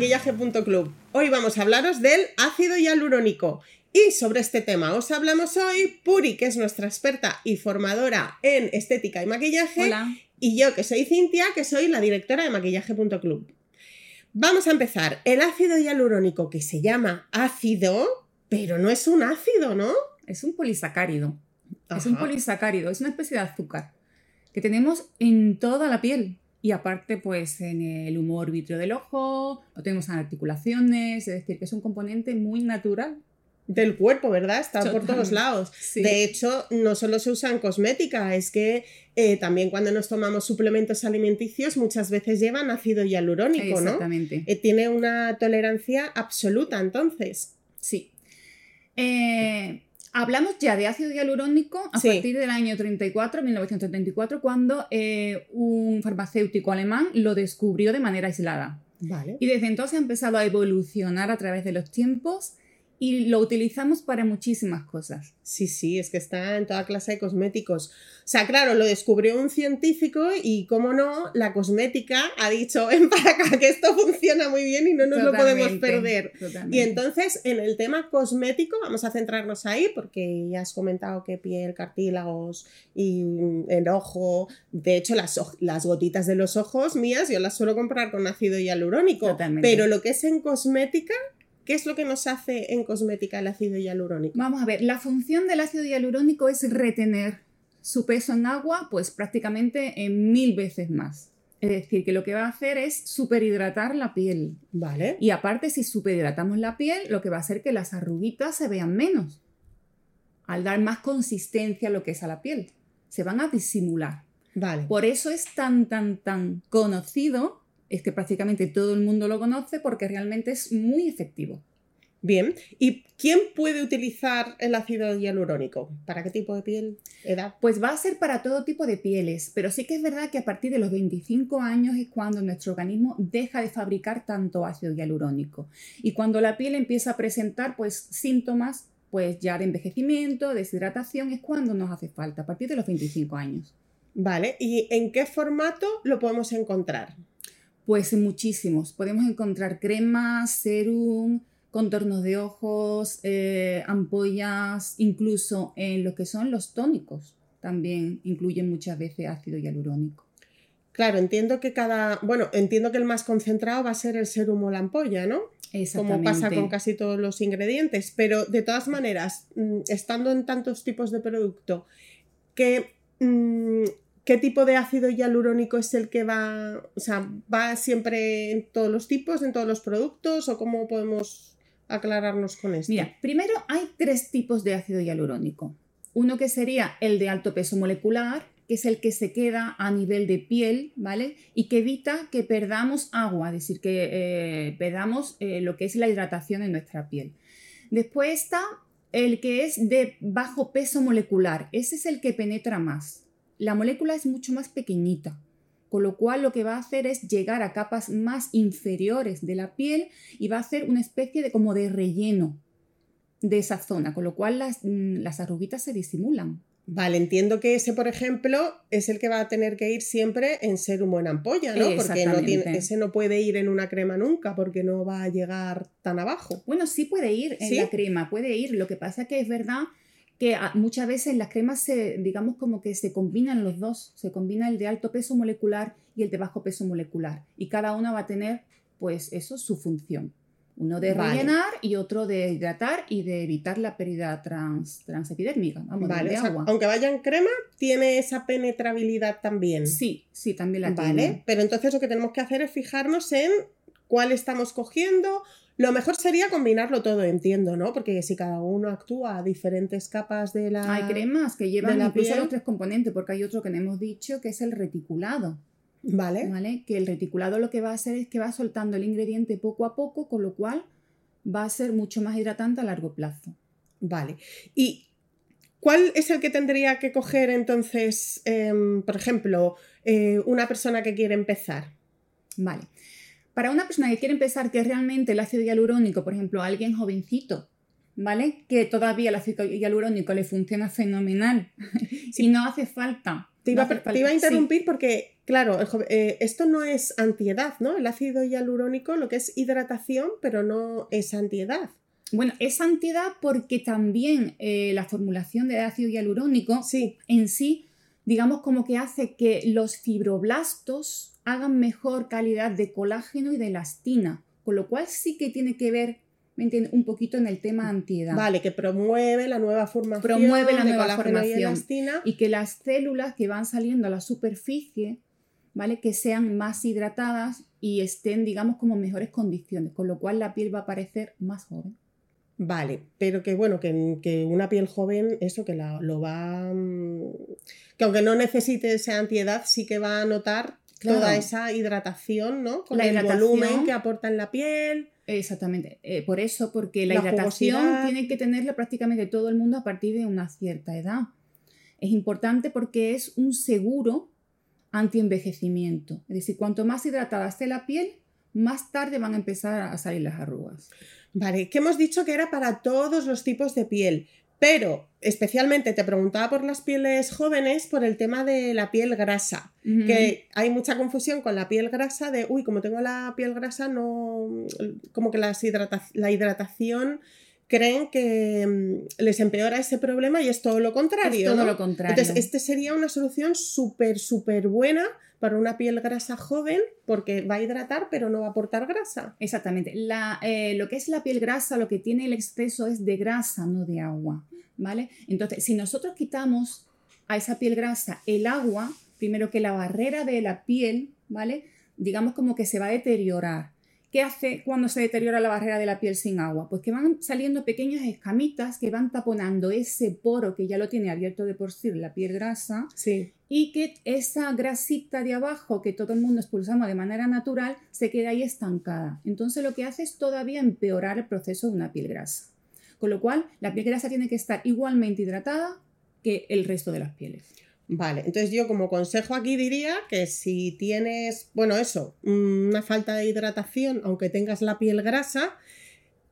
maquillaje.club. Hoy vamos a hablaros del ácido hialurónico. Y sobre este tema os hablamos hoy Puri, que es nuestra experta y formadora en estética y maquillaje. Hola. Y yo, que soy Cintia, que soy la directora de maquillaje.club. Vamos a empezar. El ácido hialurónico, que se llama ácido, pero no es un ácido, ¿no? Es un polisacárido. Es un polisacárido, es una especie de azúcar que tenemos en toda la piel. Y aparte, pues en el humor vítreo del ojo, lo tenemos en articulaciones, es decir, que es un componente muy natural. Del cuerpo, ¿verdad? Está por todos lados. Sí. De hecho, no solo se usa en cosmética, es que eh, también cuando nos tomamos suplementos alimenticios muchas veces llevan ácido hialurónico, ¿no? Exactamente. Eh, tiene una tolerancia absoluta, entonces. Sí. Eh, hablamos ya de ácido hialurónico a Sí. partir del año 34, 1934, cuando eh, un farmacéutico alemán lo descubrió de manera aislada. Vale. Y desde entonces ha empezado a evolucionar a través de los tiempos y lo utilizamos para muchísimas cosas. Sí, sí, es que está en toda clase de cosméticos. O sea, claro, lo descubrió un científico y, como no, la cosmética ha dicho, ven para acá, que esto funciona muy bien y no nos lo podemos perder. totalmente. Y entonces, en el tema cosmético, vamos a centrarnos ahí, porque ya has comentado que piel, cartílagos y mm, el ojo. De hecho, las, las gotitas de los ojos mías yo las suelo comprar con ácido hialurónico. Totalmente. Pero lo que es en cosmética, ¿qué es lo que nos hace en cosmética el ácido hialurónico? Vamos a ver, la función del ácido hialurónico es retener su peso en agua, pues prácticamente en mil veces más. Es decir, que lo que va a hacer es superhidratar la piel. Vale. Y aparte, si superhidratamos la piel, lo que va a hacer que las arruguitas se vean menos. Al dar más consistencia a lo que es a la piel. Se van a disimular. Vale. Por eso es tan, tan, tan conocido. Es que prácticamente todo el mundo lo conoce porque realmente es muy efectivo. Bien. ¿Y quién puede utilizar el ácido hialurónico? ¿Para qué tipo de piel? ¿Edad? Pues va a ser para todo tipo de pieles, pero sí que es verdad que a partir de los 25 años es cuando nuestro organismo deja de fabricar tanto ácido hialurónico. Y cuando la piel empieza a presentar pues síntomas pues ya de envejecimiento, deshidratación, es cuando nos hace falta, a partir de los 25 años. Vale. ¿Y en qué formato lo podemos encontrar? Pues muchísimos. Podemos encontrar cremas, serum, contornos de ojos, eh, ampollas, incluso en lo que son los tónicos. También incluyen muchas veces ácido hialurónico. Claro, entiendo que cada. Bueno, entiendo que el más concentrado va a ser el serum o la ampolla, ¿no? Como pasa con casi todos los ingredientes. Pero de todas maneras, mm, estando en tantos tipos de producto, ¿qué, mm, ¿qué tipo de ácido hialurónico es el que va? O sea, ¿va siempre en todos los tipos, en todos los productos? ¿O cómo podemos aclararnos con esto? Mira, primero hay tres tipos de ácido hialurónico. Uno que sería el de alto peso molecular, que es el que se queda a nivel de piel, ¿vale? Y que evita que perdamos agua, es decir, que eh, perdamos eh, lo que es la hidratación en nuestra piel. Después está el que es de bajo peso molecular, ese es el que penetra más. La molécula es mucho más pequeñita, con lo cual lo que va a hacer es llegar a capas más inferiores de la piel y va a hacer una especie de como de relleno de esa zona, con lo cual las, mm, las arruguitas se disimulan. Vale, entiendo que ese, por ejemplo, es el que va a tener que ir siempre en serum o en ampolla, ¿no? Porque no tiene, ese no puede ir en una crema nunca, porque no va a llegar tan abajo. Bueno, sí puede ir en ¿Sí? la crema, puede ir. Lo que pasa que es verdad que ah, muchas veces las cremas se, digamos como que se combinan los dos, se combina el de alto peso molecular y el de bajo peso molecular. Y cada una va a tener, pues eso, su función. Uno de Vale. rellenar y otro de hidratar y de evitar la pérdida trans, transepidérmica, vamos, Vale, de o sea, agua. aunque vaya en crema, tiene esa penetrabilidad también. Sí, sí, también la Vale, tiene. pero entonces lo que tenemos que hacer es fijarnos en cuál estamos cogiendo. Lo mejor sería combinarlo todo, entiendo, ¿no? Porque si cada uno actúa a diferentes capas de la... Hay cremas que llevan la incluso piel. los tres componentes, porque hay otro que no hemos dicho que es el reticulado. Vale. ¿vale? Que el reticulado lo que va a hacer es que va soltando el ingrediente poco a poco, con lo cual va a ser mucho más hidratante a largo plazo. Vale. ¿Y cuál es el que tendría que coger entonces, em, por ejemplo, eh, una persona que quiere empezar? Vale. Para una persona que quiere empezar, que realmente el ácido hialurónico, por ejemplo, a alguien jovencito, ¿vale? Que todavía el ácido hialurónico le funciona fenomenal y no hace falta. Te no iba, hace a- te iba a falta- sí. interrumpir porque Claro, eh, esto no es antiedad, ¿no? El ácido hialurónico lo que es hidratación, pero no es antiedad. Bueno, es antiedad porque también eh, la formulación de ácido hialurónico en sí, digamos como que hace que los fibroblastos hagan mejor calidad de colágeno y de elastina, con lo cual sí que tiene que ver ¿me entiendes? Un poquito en el tema antiedad. Vale, que promueve la nueva formación. Promueve la nueva formación. Y, y, que las células que van saliendo a la superficie, ¿vale? Que sean más hidratadas y estén, digamos, como en mejores condiciones, con lo cual la piel va a parecer más joven. Vale, pero que bueno, que, una piel joven, eso que la, lo va. Que aunque no necesite esa antiedad, sí que va a notar toda esa hidratación, ¿no? Con el volumen que aporta en la piel. Exactamente. Eh, por eso, porque la, hidratación tiene que tenerla prácticamente todo el mundo a partir de una cierta edad. Es importante porque es un seguro anti-envejecimiento. Es decir, cuanto más hidratada esté la piel, más tarde van a empezar a salir las arrugas. Vale, que hemos dicho que era para todos los tipos de piel, pero especialmente te preguntaba por las pieles jóvenes por el tema de la piel grasa, que hay mucha confusión con la piel grasa de, uy, como tengo la piel grasa, no, como que la hidratación creen que mm, les empeora ese problema y es todo lo contrario. Es todo lo contrario. Entonces, este sería una solución súper, súper buena para una piel grasa joven porque va a hidratar pero no va a aportar grasa. Exactamente. Eh, lo que es la piel grasa, lo que tiene el exceso es de grasa, no de agua. ¿Vale? Entonces, si nosotros quitamos a esa piel grasa el agua, primero que la barrera de la piel, ¿vale? Digamos como que se va a deteriorar. ¿Qué hace cuando se deteriora la barrera de la piel sin agua? Pues que van saliendo pequeñas escamitas que van taponando ese poro que ya lo tiene abierto de por sí la piel grasa sí. y que esa grasita de abajo que todo el mundo expulsamos de manera natural se queda ahí estancada. Entonces lo que hace es todavía empeorar el proceso de una piel grasa. Con lo cual la piel grasa tiene que estar igualmente hidratada que el resto de las pieles. Vale, entonces yo como consejo aquí diría que si tienes, bueno, eso, una falta de hidratación, aunque tengas la piel grasa,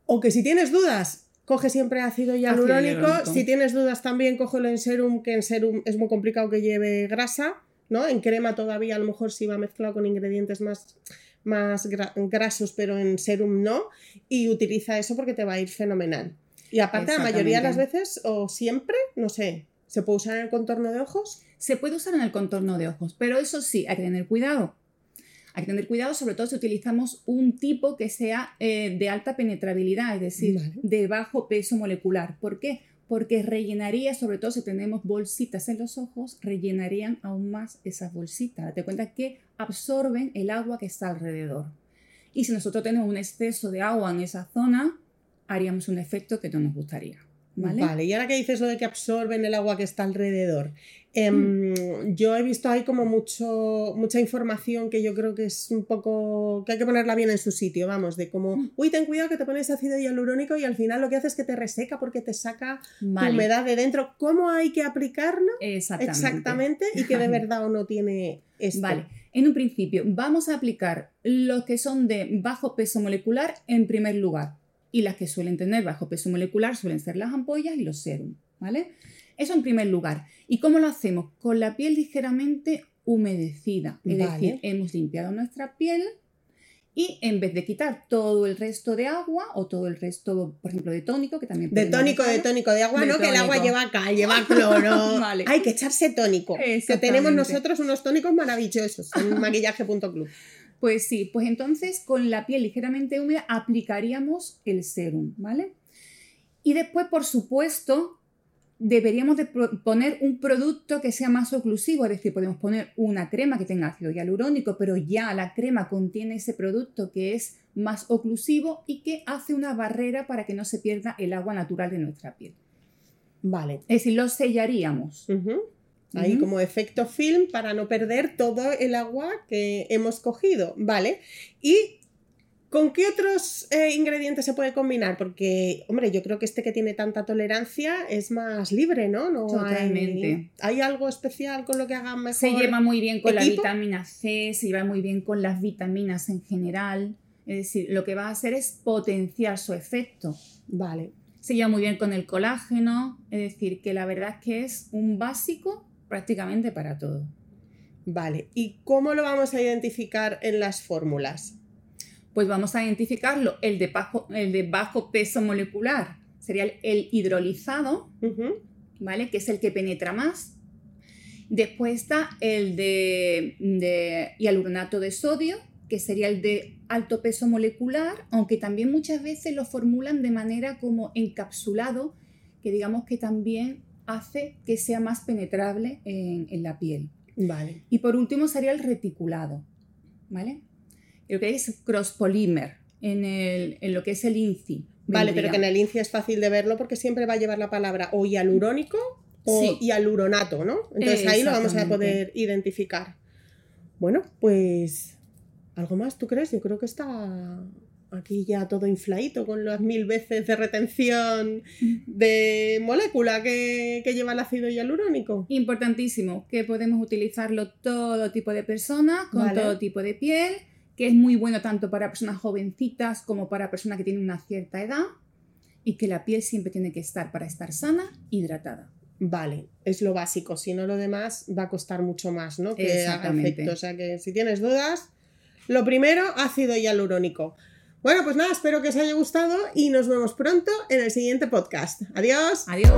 o que si tienes dudas, coge siempre ácido hialurónico. Si tienes dudas también, cógelo en serum, que en serum es muy complicado que lleve grasa, ¿no? En crema todavía a lo mejor sí va mezclado con ingredientes más, más grasos, pero en serum no. Y utiliza eso porque te va a ir fenomenal. Y aparte, la mayoría de las veces, o siempre, no sé, ¿se puede usar en el contorno de ojos? Se puede usar en el contorno de ojos, pero eso sí, hay que tener cuidado. Hay que tener cuidado, sobre todo si utilizamos un tipo que sea eh, de alta penetrabilidad, es decir, de bajo peso molecular. ¿Por qué? Porque rellenaría, sobre todo si tenemos bolsitas en los ojos, rellenarían aún más esas bolsitas. Date cuenta que absorben el agua que está alrededor. Y si nosotros tenemos un exceso de agua en esa zona, haríamos un efecto que no nos gustaría. ¿Vale? y ahora que dices lo de que absorben el agua que está alrededor, em, mm. yo he visto ahí como mucho, mucha información que yo creo que es un poco, que hay que ponerla bien en su sitio, vamos, de como, mm. uy, ten cuidado que te pones ácido hialurónico y al final lo que hace es que te reseca porque te saca humedad de dentro. ¿Cómo hay que aplicarlo? Exactamente. Exactamente y que de verdad o no tiene esto. Vale. En un principio, vamos a aplicar los que son de bajo peso molecular en primer lugar y las que suelen tener bajo peso molecular suelen ser las ampollas y los serum, ¿vale? Eso en primer lugar. ¿Y cómo lo hacemos? Con la piel ligeramente humedecida, es decir, hemos limpiado nuestra piel y en vez de quitar todo el resto de agua o todo el resto, por ejemplo, de tónico, que también... De tónico, de tónico, de agua, no, que el agua lleva cal, lleva cloro. Hay que echarse tónico. Que tenemos nosotros unos tónicos maravillosos en maquillaje.club. Pues sí, pues entonces con la piel ligeramente húmeda aplicaríamos el serum, ¿vale? Y después, por supuesto, deberíamos de poner un producto que sea más oclusivo, es decir, podemos poner una crema que tenga ácido hialurónico, pero ya la crema contiene ese producto que es más oclusivo y que hace una barrera para que no se pierda el agua natural de nuestra piel. Vale. Es decir, lo sellaríamos. Ahí como efecto film para no perder todo el agua que hemos cogido, ¿vale? Y ¿Con qué otros eh, ingredientes se puede combinar? Porque, hombre, yo creo que este que tiene tanta tolerancia es más libre, ¿no? no Totalmente. Hay, algo especial con lo que hagan mejor? Se lleva muy bien con la vitamina C, se lleva muy bien con las vitaminas en general. Es decir, lo que va a hacer es potenciar su efecto. Vale. Se lleva muy bien con el colágeno, es decir, que la verdad es que es un básico prácticamente para todo. Vale, ¿y cómo lo vamos a identificar en las fórmulas? Pues vamos a identificarlo, el de bajo, el de bajo peso molecular sería el, hidrolizado, ¿vale? Que es el que penetra más. Después está el de, de hialuronato de sodio, que sería el de alto peso molecular, aunque también muchas veces lo formulan de manera como encapsulado, que digamos que también hace que sea más penetrable en, la piel. Vale. Y por último sería el reticulado, ¿vale? Lo que es cross polymer en, en lo que es el INCI. Vale, pero que en el INCI es fácil de verlo porque siempre va a llevar la palabra o hialurónico o hialuronato, ¿no? Entonces ahí lo vamos a poder identificar. Bueno, pues ¿Algo más, tú crees? Yo creo que está aquí ya todo infladito con las mil veces de retención de molécula que, lleva el ácido hialurónico. Importantísimo, que podemos utilizarlo todo tipo de personas, con todo tipo de piel, que es muy bueno tanto para personas jovencitas como para personas que tienen una cierta edad y que la piel siempre tiene que estar para estar sana, hidratada. Vale, es lo básico, si no lo demás va a costar mucho más, ¿no? Que haga efecto. O sea que si tienes dudas, lo primero, ácido hialurónico. Bueno, pues nada, espero que os haya gustado y nos vemos pronto en el siguiente podcast. Adiós. Adiós.